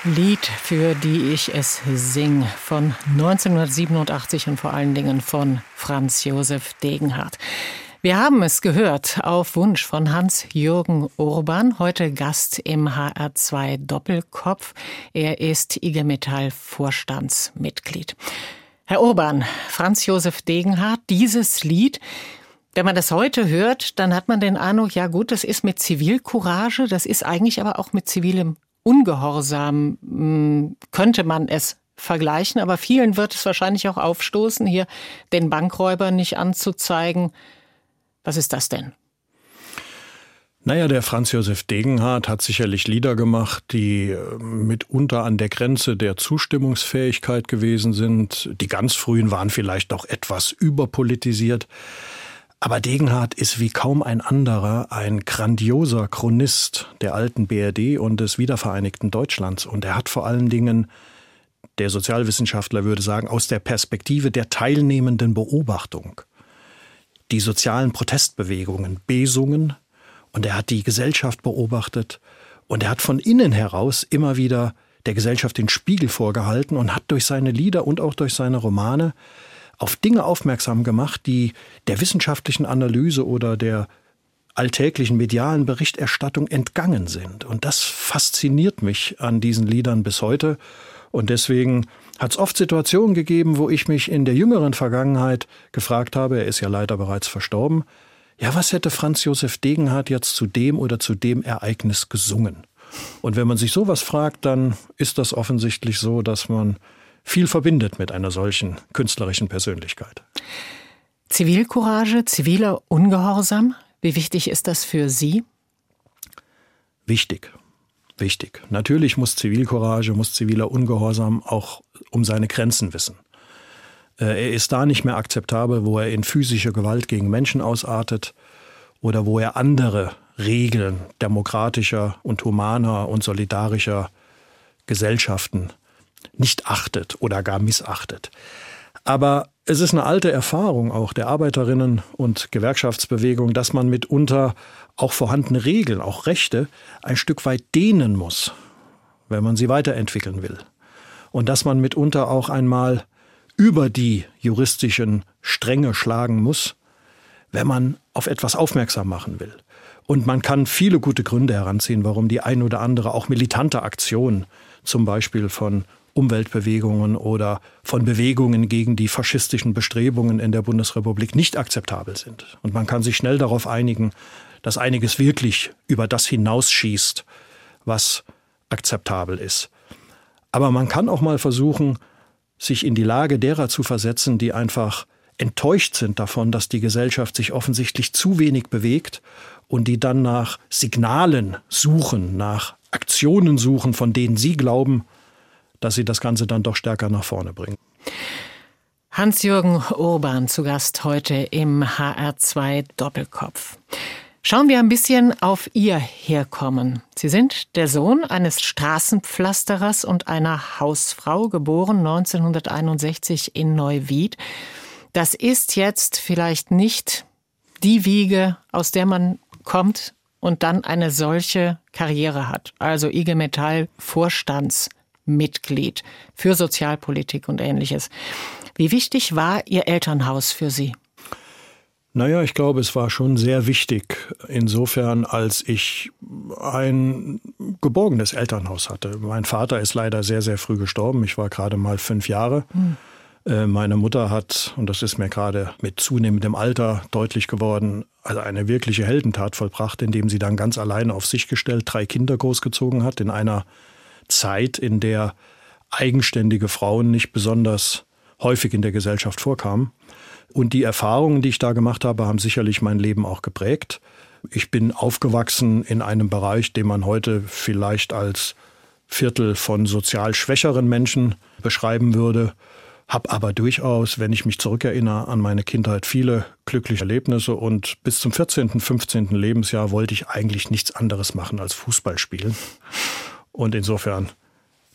Lied, für die ich es sing, von 1987 und vor allen Dingen von Franz Josef Degenhardt. Wir haben es gehört auf Wunsch von Hans-Jürgen Urban, heute Gast im HR2 Doppelkopf. Er ist IG Metall Vorstandsmitglied. Herr Urban, Franz Josef Degenhardt, dieses Lied, wenn man das heute hört, dann hat man den Eindruck, ja gut, das ist mit Zivilcourage, das ist eigentlich aber auch mit zivilem Ungehorsam hm, könnte man es vergleichen, aber vielen wird es wahrscheinlich auch aufstoßen, hier den Bankräuber nicht anzuzeigen. Was ist das denn? Naja, der Franz Josef Degenhardt hat sicherlich Lieder gemacht, die äh, mitunter an der Grenze der Zustimmungsfähigkeit gewesen sind. Die ganz frühen waren vielleicht noch etwas überpolitisiert. Aber Degenhardt ist wie kaum ein anderer ein grandioser Chronist der alten BRD und des wiedervereinigten Deutschlands. Und er hat vor allen Dingen, der Sozialwissenschaftler würde sagen, aus der Perspektive der teilnehmenden Beobachtung die sozialen Protestbewegungen besungen und er hat die Gesellschaft beobachtet und er hat von innen heraus immer wieder der Gesellschaft den Spiegel vorgehalten und hat durch seine Lieder und auch durch seine Romane auf Dinge aufmerksam gemacht, die der wissenschaftlichen Analyse oder der alltäglichen medialen Berichterstattung entgangen sind. Und das fasziniert mich an diesen Liedern bis heute. Und deswegen hat es oft Situationen gegeben, wo ich mich in der jüngeren Vergangenheit gefragt habe, er ist ja leider bereits verstorben, ja, was hätte Franz Josef Degenhardt jetzt zu dem oder zu dem Ereignis gesungen? Und wenn man sich sowas fragt, dann ist das offensichtlich so, dass man viel verbindet mit einer solchen künstlerischen Persönlichkeit. Zivilcourage, ziviler Ungehorsam, wie wichtig ist das für Sie? Wichtig. Wichtig. Natürlich muss Zivilcourage, muss ziviler Ungehorsam auch um seine Grenzen wissen. Äh, er ist da nicht mehr akzeptabel, wo er in physische Gewalt gegen Menschen ausartet oder wo er andere Regeln demokratischer und humaner und solidarischer Gesellschaften nicht achtet oder gar missachtet. Aber es ist eine alte Erfahrung auch der Arbeiterinnen und Gewerkschaftsbewegung, dass man mitunter auch vorhandene Regeln, auch Rechte, ein Stück weit dehnen muss, wenn man sie weiterentwickeln will. Und dass man mitunter auch einmal über die juristischen Stränge schlagen muss, wenn man auf etwas aufmerksam machen will. Und man kann viele gute Gründe heranziehen, warum die ein oder andere auch militante Aktion, zum Beispiel von Umweltbewegungen oder von Bewegungen gegen die faschistischen Bestrebungen in der Bundesrepublik nicht akzeptabel sind. Und man kann sich schnell darauf einigen, dass einiges wirklich über das hinausschießt, was akzeptabel ist. Aber man kann auch mal versuchen, sich in die Lage derer zu versetzen, die einfach enttäuscht sind davon, dass die Gesellschaft sich offensichtlich zu wenig bewegt und die dann nach Signalen suchen, nach Aktionen suchen, von denen sie glauben, dass sie das Ganze dann doch stärker nach vorne bringen. Hans-Jürgen Urban zu Gast heute im HR2 Doppelkopf. Schauen wir ein bisschen auf Ihr Herkommen. Sie sind der Sohn eines Straßenpflasterers und einer Hausfrau, geboren 1961 in Neuwied. Das ist jetzt vielleicht nicht die Wiege, aus der man kommt und dann eine solche Karriere hat. Also IG Metall Vorstandsmitglied für Sozialpolitik und ähnliches. Wie wichtig war Ihr Elternhaus für Sie? Naja, ich glaube, es war schon sehr wichtig, insofern, als ich ein geborgenes Elternhaus hatte. Mein Vater ist leider sehr, sehr früh gestorben. Ich war gerade mal fünf Jahre. Hm. Meine Mutter hat, und das ist mir gerade mit zunehmendem Alter deutlich geworden, also eine wirkliche Heldentat vollbracht, indem sie dann ganz alleine auf sich gestellt drei Kinder großgezogen hat, in einer Zeit, in der eigenständige Frauen nicht besonders häufig in der Gesellschaft vorkamen. Und die Erfahrungen, die ich da gemacht habe, haben sicherlich mein Leben auch geprägt. Ich bin aufgewachsen in einem Bereich, den man heute vielleicht als Viertel von sozial schwächeren Menschen beschreiben würde, habe aber durchaus, wenn ich mich zurückerinnere an meine Kindheit, viele glückliche Erlebnisse und bis zum 14., 15. Lebensjahr wollte ich eigentlich nichts anderes machen als Fußball spielen. Und insofern,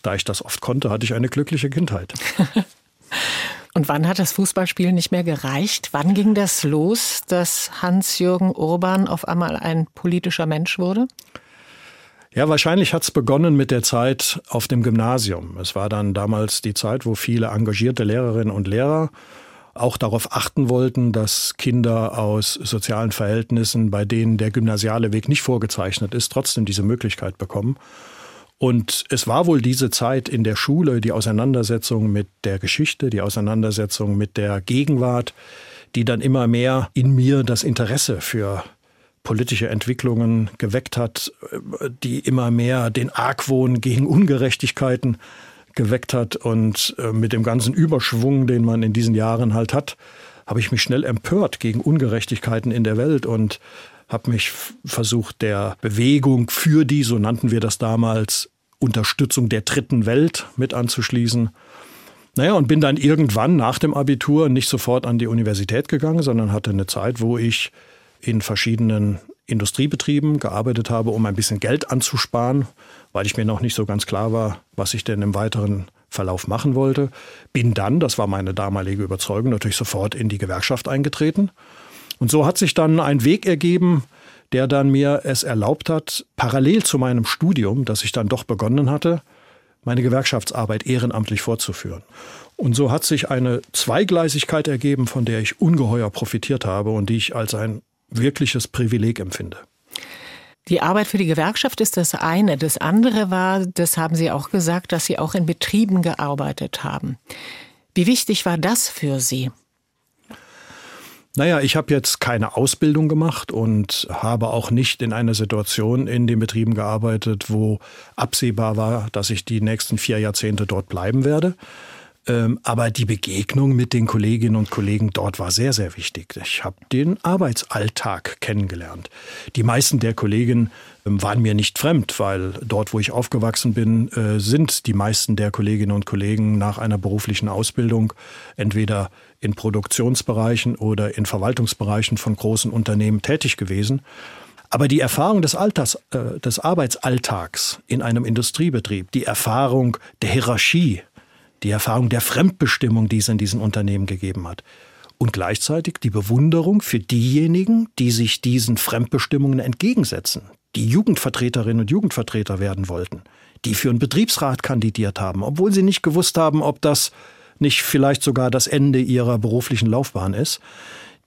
da ich das oft konnte, hatte ich eine glückliche Kindheit. [laughs] Und wann hat das Fußballspielen nicht mehr gereicht? Wann ging das los, dass Hans-Jürgen Urban auf einmal ein politischer Mensch wurde? Ja, wahrscheinlich hat es begonnen mit der Zeit auf dem Gymnasium. Es war dann damals die Zeit, wo viele engagierte Lehrerinnen und Lehrer auch darauf achten wollten, dass Kinder aus sozialen Verhältnissen, bei denen der gymnasiale Weg nicht vorgezeichnet ist, trotzdem diese Möglichkeit bekommen. Und es war wohl diese Zeit in der Schule, die Auseinandersetzung mit der Geschichte, die Auseinandersetzung mit der Gegenwart, die dann immer mehr in mir das Interesse für politische Entwicklungen geweckt hat, die immer mehr den Argwohn gegen Ungerechtigkeiten geweckt hat. Und äh, mit dem ganzen Überschwung, den man in diesen Jahren halt hat, habe ich mich schnell empört gegen Ungerechtigkeiten in der Welt und habe mich versucht, der Bewegung für die, so nannten wir das damals, Unterstützung der dritten Welt mit anzuschließen. Naja, und bin dann irgendwann nach dem Abitur nicht sofort an die Universität gegangen, sondern hatte eine Zeit, wo ich in verschiedenen Industriebetrieben gearbeitet habe, um ein bisschen Geld anzusparen, weil ich mir noch nicht so ganz klar war, was ich denn im weiteren Verlauf machen wollte. Bin dann, das war meine damalige Überzeugung, natürlich sofort in die Gewerkschaft eingetreten und so hat sich dann ein Weg ergeben, der dann mir es erlaubt hat, parallel zu meinem Studium, das ich dann doch begonnen hatte, meine Gewerkschaftsarbeit ehrenamtlich fortzuführen. Und so hat sich eine Zweigleisigkeit ergeben, von der ich ungeheuer profitiert habe und die ich als ein wirkliches Privileg empfinde. Die Arbeit für die Gewerkschaft ist das eine. Das andere war, das haben Sie auch gesagt, dass Sie auch in Betrieben gearbeitet haben. Wie wichtig war das für Sie? Naja, ich habe jetzt keine Ausbildung gemacht und habe auch nicht in einer Situation in den Betrieben gearbeitet, wo absehbar war, dass ich die nächsten vier Jahrzehnte dort bleiben werde. Ähm, aber die Begegnung mit den Kolleginnen und Kollegen dort war sehr, sehr wichtig. Ich habe den Arbeitsalltag kennengelernt. Die meisten der Kollegen ähm, waren mir nicht fremd, weil dort, wo ich aufgewachsen bin, äh, sind die meisten der Kolleginnen und Kollegen nach einer beruflichen Ausbildung entweder in Produktionsbereichen oder in Verwaltungsbereichen von großen Unternehmen tätig gewesen. Aber die Erfahrung des, Alters, äh, des Arbeitsalltags in einem Industriebetrieb, die Erfahrung der Hierarchie, die Erfahrung der Fremdbestimmung, die es in diesen Unternehmen gegeben hat, und gleichzeitig die Bewunderung für diejenigen, die sich diesen Fremdbestimmungen entgegensetzen, die Jugendvertreterinnen und Jugendvertreter werden wollten, die für einen Betriebsrat kandidiert haben, obwohl sie nicht gewusst haben, ob das nicht vielleicht sogar das Ende ihrer beruflichen Laufbahn ist.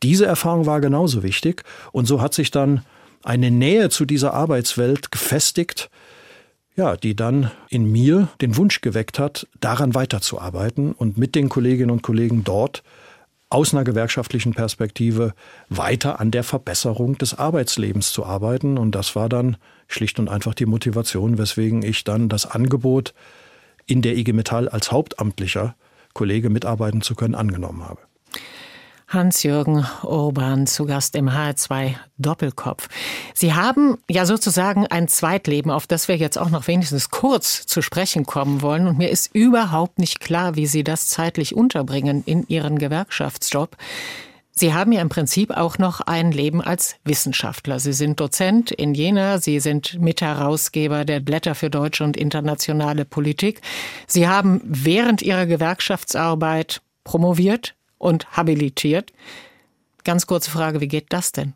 Diese Erfahrung war genauso wichtig und so hat sich dann eine Nähe zu dieser Arbeitswelt gefestigt, ja, die dann in mir den Wunsch geweckt hat, daran weiterzuarbeiten und mit den Kolleginnen und Kollegen dort aus einer gewerkschaftlichen Perspektive weiter an der Verbesserung des Arbeitslebens zu arbeiten. Und das war dann schlicht und einfach die Motivation, weswegen ich dann das Angebot in der IG Metall als Hauptamtlicher Kollege mitarbeiten zu können, angenommen habe. Hans-Jürgen Urban zu Gast im HR2 Doppelkopf. Sie haben ja sozusagen ein Zweitleben, auf das wir jetzt auch noch wenigstens kurz zu sprechen kommen wollen. Und mir ist überhaupt nicht klar, wie Sie das zeitlich unterbringen in Ihren Gewerkschaftsjob. Sie haben ja im Prinzip auch noch ein Leben als Wissenschaftler. Sie sind Dozent in Jena, Sie sind Mitherausgeber der Blätter für deutsche und internationale Politik. Sie haben während Ihrer Gewerkschaftsarbeit promoviert und habilitiert. Ganz kurze Frage, wie geht das denn?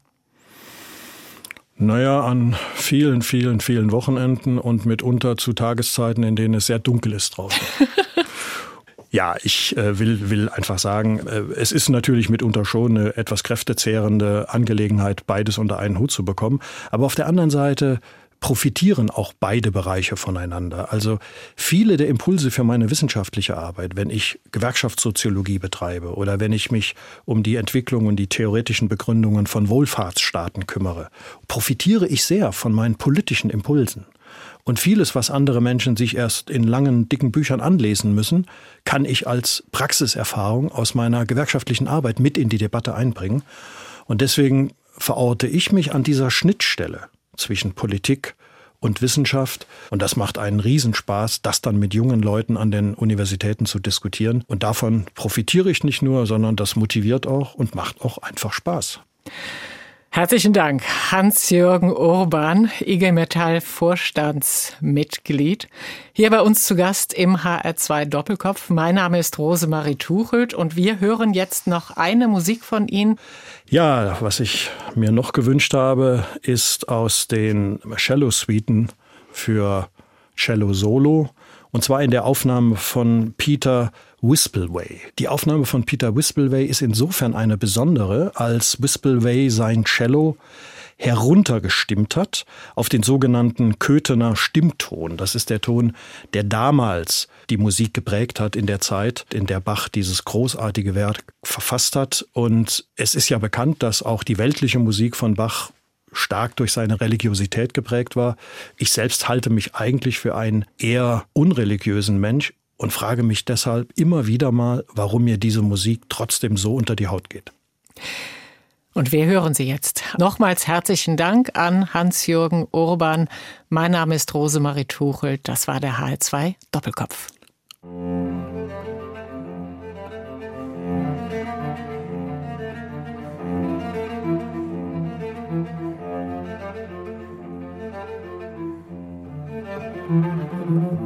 Naja, an vielen, vielen, vielen Wochenenden und mitunter zu Tageszeiten, in denen es sehr dunkel ist draußen. [laughs] Ja, ich äh, will, will einfach sagen, äh, es ist natürlich mitunter schon eine etwas kräftezehrende Angelegenheit, beides unter einen Hut zu bekommen. Aber auf der anderen Seite profitieren auch beide Bereiche voneinander. Also viele der Impulse für meine wissenschaftliche Arbeit, wenn ich Gewerkschaftssoziologie betreibe oder wenn ich mich um die Entwicklung und die theoretischen Begründungen von Wohlfahrtsstaaten kümmere, profitiere ich sehr von meinen politischen Impulsen. Und vieles, was andere Menschen sich erst in langen, dicken Büchern anlesen müssen, kann ich als Praxiserfahrung aus meiner gewerkschaftlichen Arbeit mit in die Debatte einbringen. Und deswegen verorte ich mich an dieser Schnittstelle zwischen Politik und Wissenschaft. Und das macht einen Riesenspaß, das dann mit jungen Leuten an den Universitäten zu diskutieren. Und davon profitiere ich nicht nur, sondern das motiviert auch und macht auch einfach Spaß. Herzlichen Dank, Hans-Jürgen Urban, IG Metall Vorstandsmitglied. Hier bei uns zu Gast im HR2 Doppelkopf. Mein Name ist Rosemarie Tuchelt und wir hören jetzt noch eine Musik von Ihnen. Ja, was ich mir noch gewünscht habe, ist aus den Cello-Suiten für Cello Solo. Und zwar in der Aufnahme von Peter Whispelway. Die Aufnahme von Peter Whispelway ist insofern eine besondere, als Whispelway sein Cello heruntergestimmt hat auf den sogenannten Köthener Stimmton. Das ist der Ton, der damals die Musik geprägt hat in der Zeit, in der Bach dieses großartige Werk verfasst hat. Und es ist ja bekannt, dass auch die weltliche Musik von Bach stark durch seine Religiosität geprägt war. Ich selbst halte mich eigentlich für einen eher unreligiösen Mensch und frage mich deshalb immer wieder mal, warum mir diese Musik trotzdem so unter die Haut geht. Und wir hören sie jetzt. Nochmals herzlichen Dank an Hans-Jürgen Urban. Mein Name ist Rosemarie Tuchel. Das war der HL2 Doppelkopf. Musik